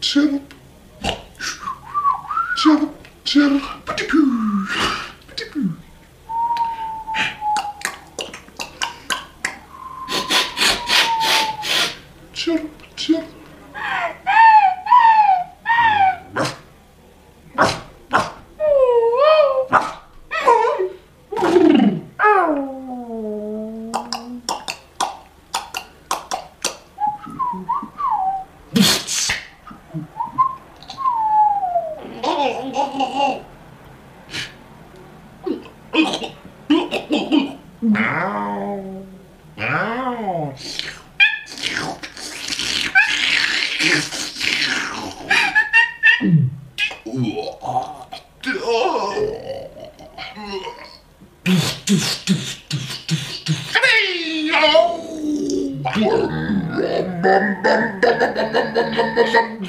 chirp, chirp, chirp, poo, poo. Chirp, chirp. Ow. Ow. Bum, bum, bum, bum, bum, bum, bum, bum, bum.